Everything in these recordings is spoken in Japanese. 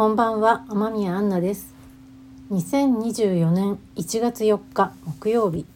こんばんは天宮アンナです。2024年1月4日木曜日。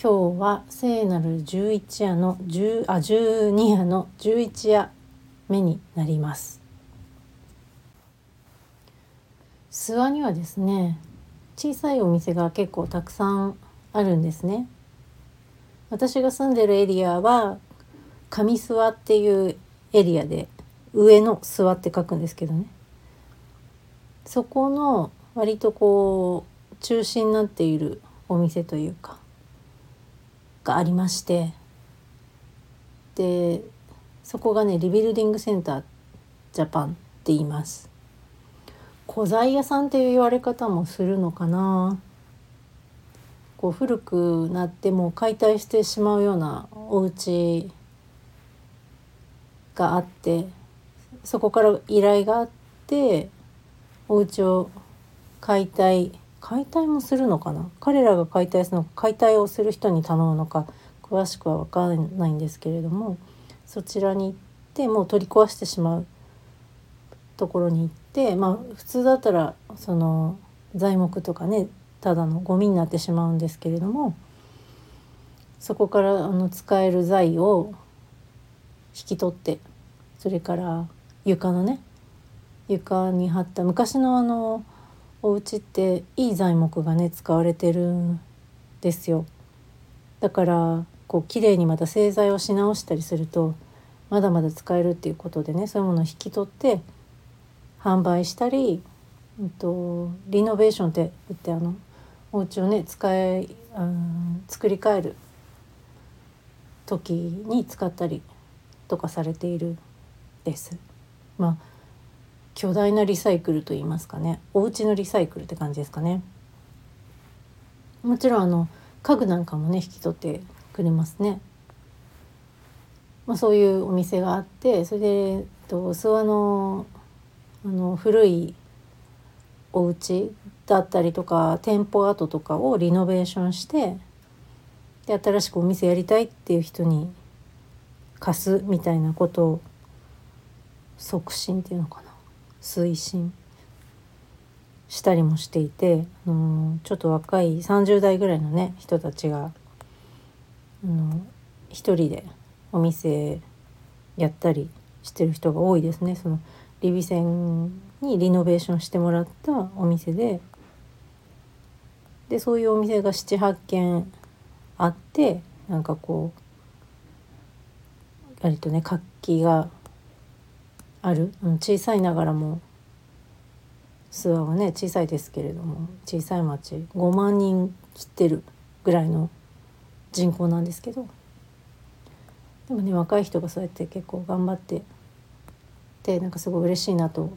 今日は聖なる11夜の10あ12夜の11夜目になります。諏訪にはですね小さいお店が結構たくさんあるんですね。私が住んでるエリアは上諏訪っていうエリアで上の諏訪って書くんですけどね。そこの割とこう中心になっているお店というかがありまして。でそこがねリビルディングセンタージャパンって言います。古材屋さんっていう言われ方もするのかな。こう古くなっても解体してしまうようなお家があってそこから依頼があってお家を解体解体もするのかな？彼らが解体するのか解体をする人に頼むのか詳しくは分からないんですけれどもそちらに行ってもう取り壊してしまうところに行ってまあ普通だったらその材木とかねただのゴミになってしまうんですけれどもそこからあの使える材を引き取ってそれから床のね床に貼った昔のあのお家っていい材木がね使われてるんですよだからこう綺麗にまた製材をし直したりするとまだまだ使えるっていうことでねそういうものを引き取って販売したり、うんと、リノベーションって言ってあのお家をね使い、うん、作り変える時に使ったりとかされているです。まあ巨大なリサイクルと言いますかねお家のリサイクルって感じですかね。もちろんあの家具なんかもね引き取ってくれますね。まあ、そういうお店があってそれでと諏訪のあの古いお家だったりとか店舗跡とかをリノベーションしてで新しくお店やりたいっていう人に貸すみたいなことを促進っていうのかな？推進。したりもしていて、あのちょっと若い30代ぐらいのね人たちが、あの一人でお店やったりしてる人が多いですね。そのリビ線にリノベーションしてもらったお店で。でそういうお店が78軒あってなんかこう割とね活気がある？うん小さいながらも。諏訪はね小さいですけれども。小さい町。5万人切ってるぐらいの人口なんですけど。でもね若い人がそうやって結構頑張ってでなんかすごい嬉しいなと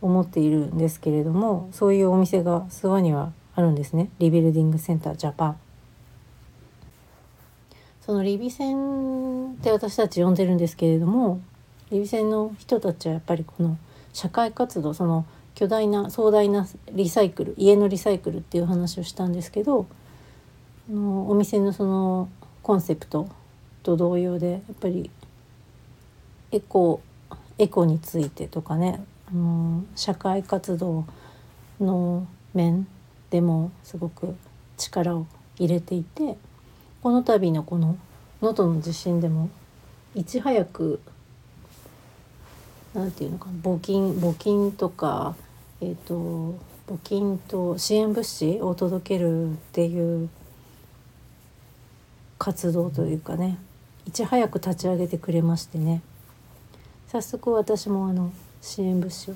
思っているんですけれどもそういうお店が諏訪にはあるんですね。リビルディングセンタージャパン。そのリビ線って私たち呼んでるんですけれどもリビの人たちはやっぱりこの社会活動その巨大な壮大なリサイクル家のリサイクルっていう話をしたんですけどのお店のそのコンセプトと同様でやっぱりエコエコについてとかね、うん、社会活動の面でもすごく力を入れていてこの度のこの能登の地震でもいち早く何て言うのかな募金募金とかえっ、ー、と募金と支援物資を届けるっていう活動というかねいち早く立ち上げてくれましてね。早速私もあの支援物資を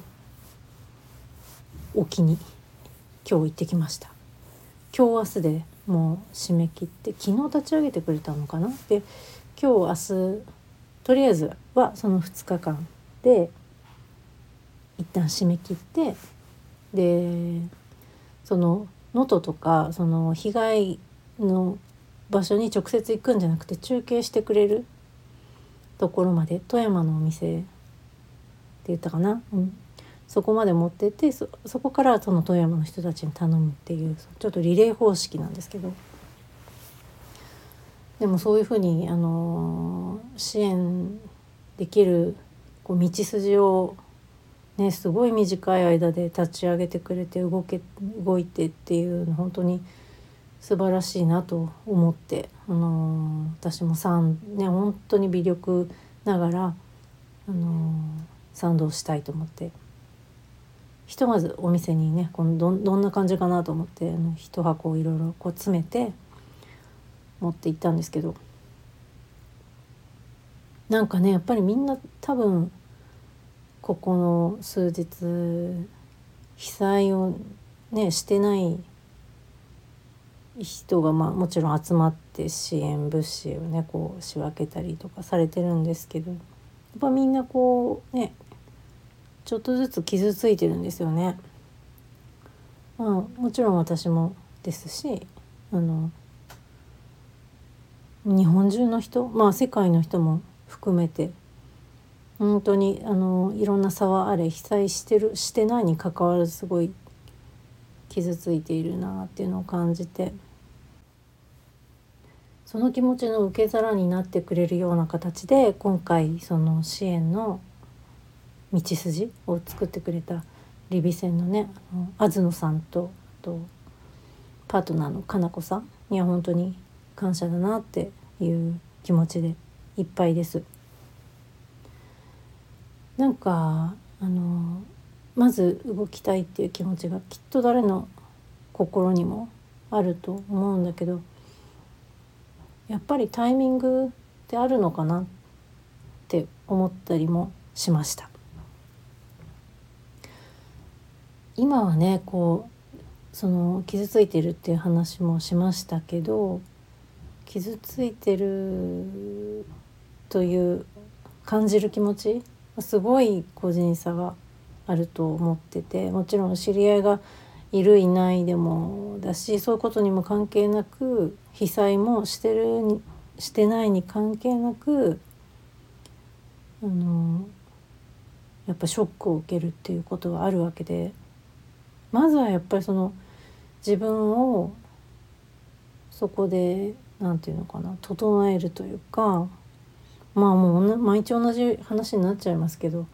置きに今日行ってきました。今日明日でもう締め切って昨日立ち上げてくれたのかな？で今日明日とりあえずはその2日間で一旦締め切ってでその能登とかその被害の場所に直接行くんじゃなくて中継してくれるところまで富山のお店って言ったかな、うん、そこまで持ってってそこからその富山の人たちに頼むっていうちょっとリレー方式なんですけど。でもそういうふうにあの支援できるこう道筋をねすごい短い間で立ち上げてくれて動け動いてっていうの本当に素晴らしいなと思って、あのー、私も賛ね本当に微力ながら、あのー、賛同したいと思って。ひとまずお店にねこのどどんな感じかなと思ってあの一箱をいろいろこう詰めて持って行ったんですけど。なんかねやっぱりみんな多分ここの数日被災をねしてない人がまあもちろん集まって支援物資をねこう仕分けたりとかされてるんですけどやっぱみんなこうねちょっとずつ傷ついてるんですよね。まあ、もちろん私もですしあの日本中の人まあ世界の人も含めて本当にあのいろんな差はあれ被災してるしてないにかかわらずすごい傷ついているなっていうのを感じてその気持ちの受け皿になってくれるような形で今回その支援の道筋を作ってくれたリビ戦のね東野さんととパートナーのかなこさんには本当に感謝だなっていう気持ちでいっぱいです。なんかあのまず動きたいっていう気持ちがきっと誰の心にもあると思うんだけどやっぱりタイミングってあるのかなって思ったりもしました。今はねこうその傷ついてるっていう話もしましたけど傷ついてるという感じる気持ちすごい個人差があると思っててもちろん知り合いがいるいないでもだしそういうことにも関係なく被災もしてるしてないに関係なくあのやっぱショックを受けるっていうことはあるわけでまずはやっぱりその自分をそこで何て言うのかな整えるというかまあもう毎日同じ話になっちゃいますけど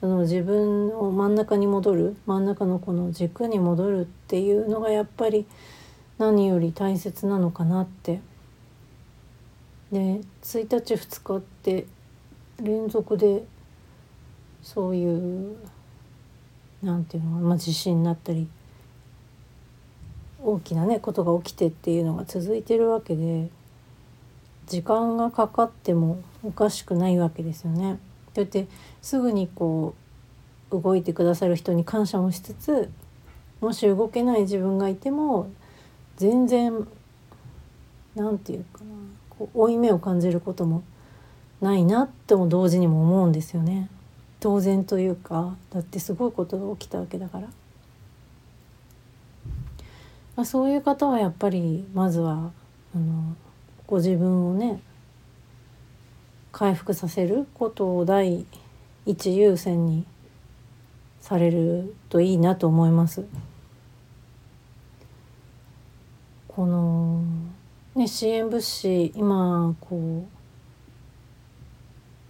その自分を真ん中に戻る真ん中のこの軸に戻るっていうのがやっぱり何より大切なのかなって。で1日2日って連続でそういうなんていうのまあ、地震になったり大きなねことが起きてっていうのが続いてるわけで時間がかかってもおかしくないわけですよね。だってすぐにこう動いてくださる人に感謝もしつつもし動けない自分がいても全然何て言うかなこう負い目を感じることもないなっても同時にも思うんですよね。当然というかだってすごいことが起きたわけだから、まあ、そういう方はやっぱりまずはあのご自分をね回復させることを第一優先にされるといいなと思います。このね支援物資今こ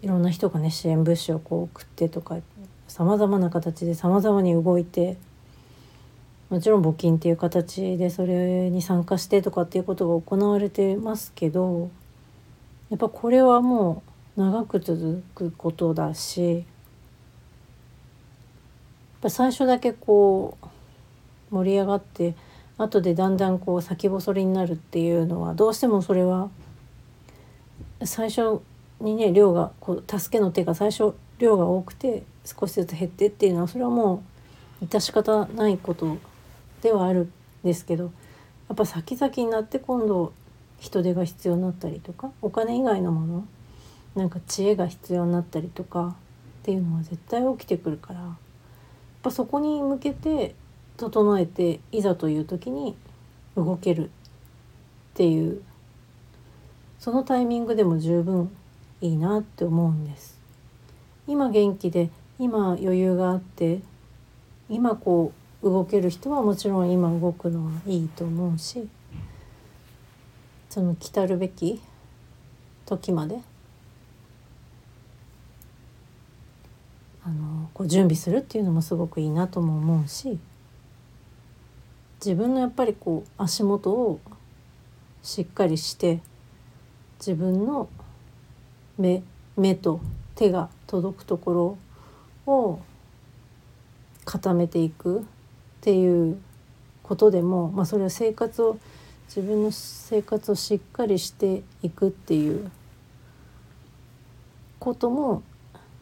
ういろんな人がね支援物資をこう送ってとかさまざまな形でさまざまに動いてもちろん募金っていう形でそれに参加してとかっていうことが行われてますけどやっぱこれはもう長く続くことだしやっぱ最初だけこう盛り上がって後でだんだんこう先細りになるっていうのはどうしてもそれは最初にね量がこう助けの手が最初量が多くて少しずつ減ってっていうのはそれはもう致し方ないことではあるんですけどやっぱ先々になって今度人手が必要になったりとかお金以外のものなんか知恵が必要になったりとかっていうのは絶対起きてくるからやっぱそこに向けて整えていざという時に動けるっていうそのタイミングでも十分いいなって思うんです。今元気で今余裕があって今こう動ける人はもちろん今動くのはいいと思うしその来たるべき時まであのこう準備するっていうのもすごくいいなとも思うし自分のやっぱりこう足元をしっかりして自分の目目と手が届くところを固めていく。っていうことでも、まあ、それは生活を自分の生活をしっかりしていくっていうことも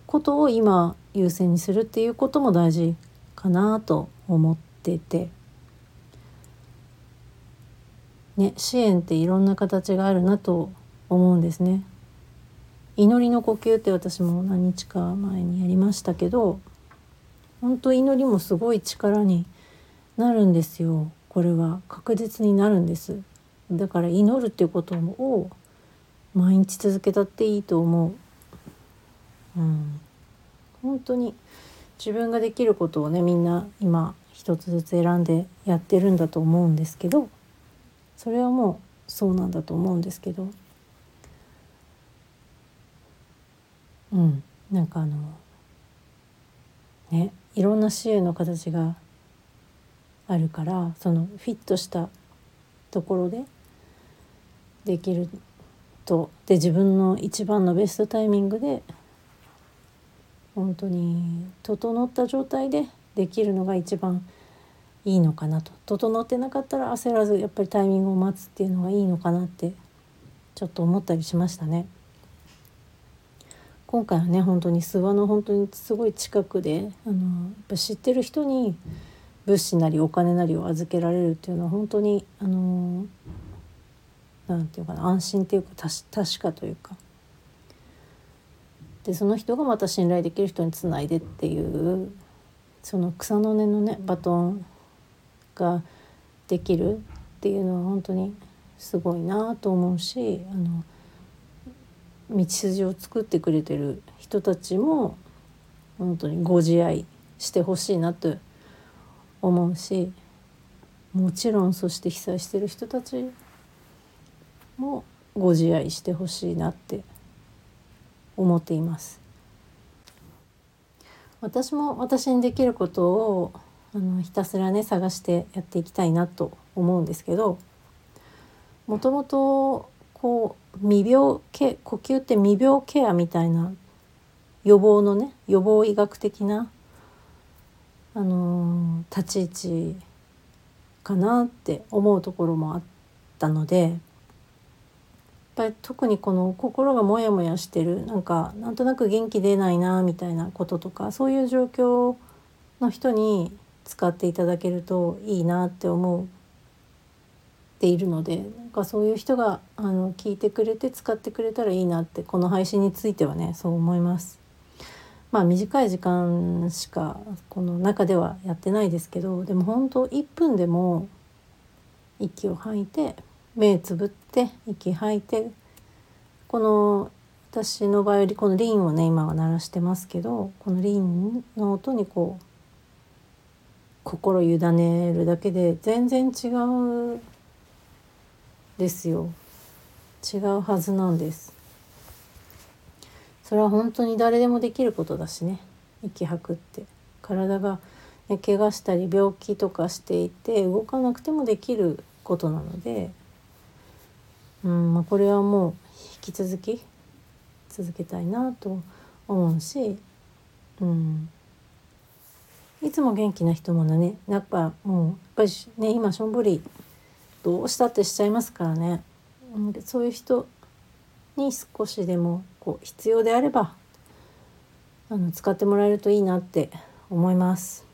ことを今優先にするっていうことも大事かなと思ってて。ね、支援っていろんな形があるなと思うんですね。祈りの呼吸って私も何日か前にやりましたけど本当祈りもすごい力になるんですよ。これは。確実になるんです。だから祈るっていうことを毎日続けたっていいと思う。うん。本当に自分ができることをねみんな今一つずつ選んでやってるんだと思うんですけどそれはもうそうなんだと思うんですけど。うん。なんかあのねいろんな支援の形があるからそのフィットしたところでできるとで自分の一番のベストタイミングで本当に整った状態でできるのが一番いいのかなと整ってなかったら焦らずやっぱりタイミングを待つっていうのがいいのかなってちょっと思ったりしましたね。今回はね本当に諏訪の本当にすごい近くであのやっぱ知ってる人に物資なりお金なりを預けられるっていうのは本当にあのなんていうかな安心っていうか確かというか。でその人がまた信頼できる人につないでっていうその草の根のねバトンができるっていうのは本当にすごいなと思うしあの道筋を作ってくれてる人たちも本当にご自愛してほしいなと思うしもちろんそして被災してる人たちもご自愛してほしいなって思っています。私も私にできることをあのひたすらね探してやっていきたいなと思うんですけどもともとこう未病ケ呼吸って未病ケアみたいな予防のね予防医学的な、あの、立ち位置かなって思うところもあったのでやっぱり特にこの心がモヤモヤしてるなんかなんとなく元気出ないなみたいなこととかそういう状況の人に使っていただけるといいなって思うているのでなんかそういう人があの聞いてくれて使ってくれたらいいなってこの配信についてはねそう思います。まあ短い時間しかこの中ではやってないですけどでも本当1分でも息を吐いて目つぶって息吐いてこの私の場合よりこのリンをね今は鳴らしてますけどこのリンの音にこう心委ねるだけで全然違うですよ。違うはずなんです。それは本当に誰でもできることだしね。息吐くって。体が、ね、怪我したり病気とかしていて動かなくてもできることなので、うんまあ、これはもう引き続き続けたいなと思うし、うん、いつも元気な人もね。やっぱもうやっぱりね今しょんぼりどうしたってしちゃいますからね、うん、そういう人に少しでもこう必要であればあの使ってもらえるといいなって思います。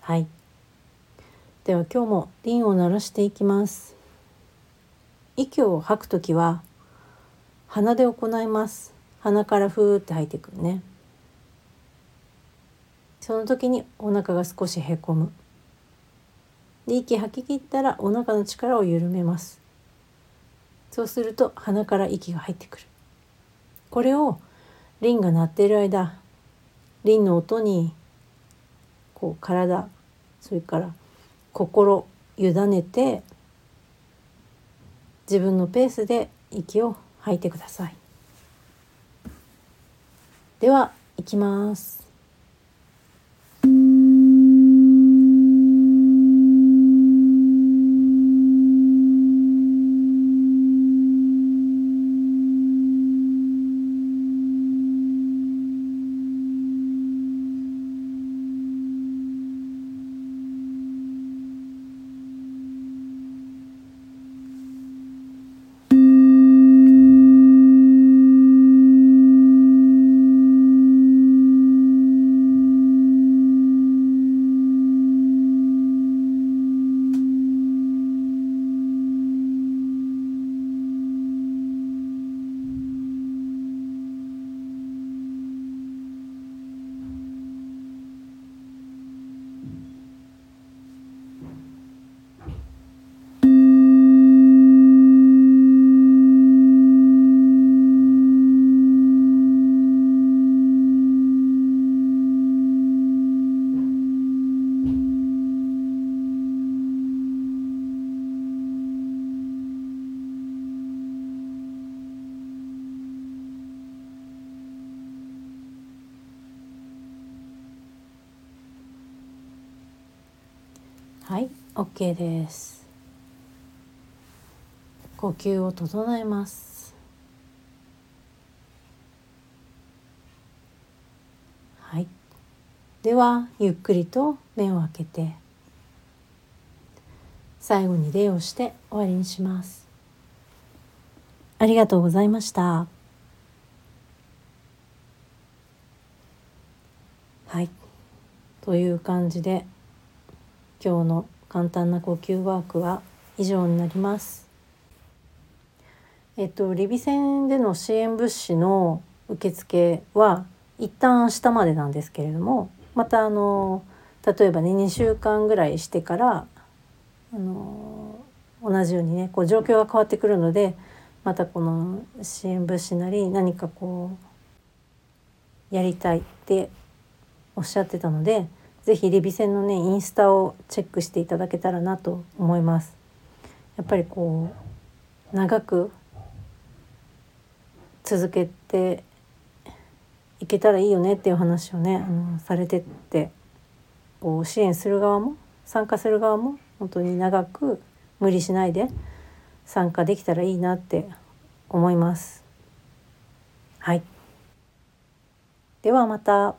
はい。では今日もリンを鳴らしていきます。息を吐くときは鼻で行います。鼻からふーって吐いてくるね。その時にお腹が少しへこむ。で息吐き切ったらお腹の力を緩めます。そうすると鼻から息が入ってくる。これをリンが鳴っている間リンの音にこう体それから心委ねて自分のペースで息を吐いてください。では行きますはい OK です。呼吸を整えます。はい。ではゆっくりと目を開けて。最後に礼をして終わりにします。ありがとうございました。はい。という感じで今日の簡単な呼吸ワークは以上になります。えっとリビ戦での支援物資の受付は一旦明日までなんですけれどもまたあの例えばね2週間ぐらいしてからあの同じようにねこう状況が変わってくるのでまたこの支援物資なり何かこうやりたいっておっしゃってたので是非リビ戦のねインスタをチェックしていただけたらなと思います。やっぱりこう長く続けていけたらいいよねっていう話をねあのされてってこう支援する側も参加する側も本当に長く無理しないで参加できたらいいなって思います。はい。ではまた。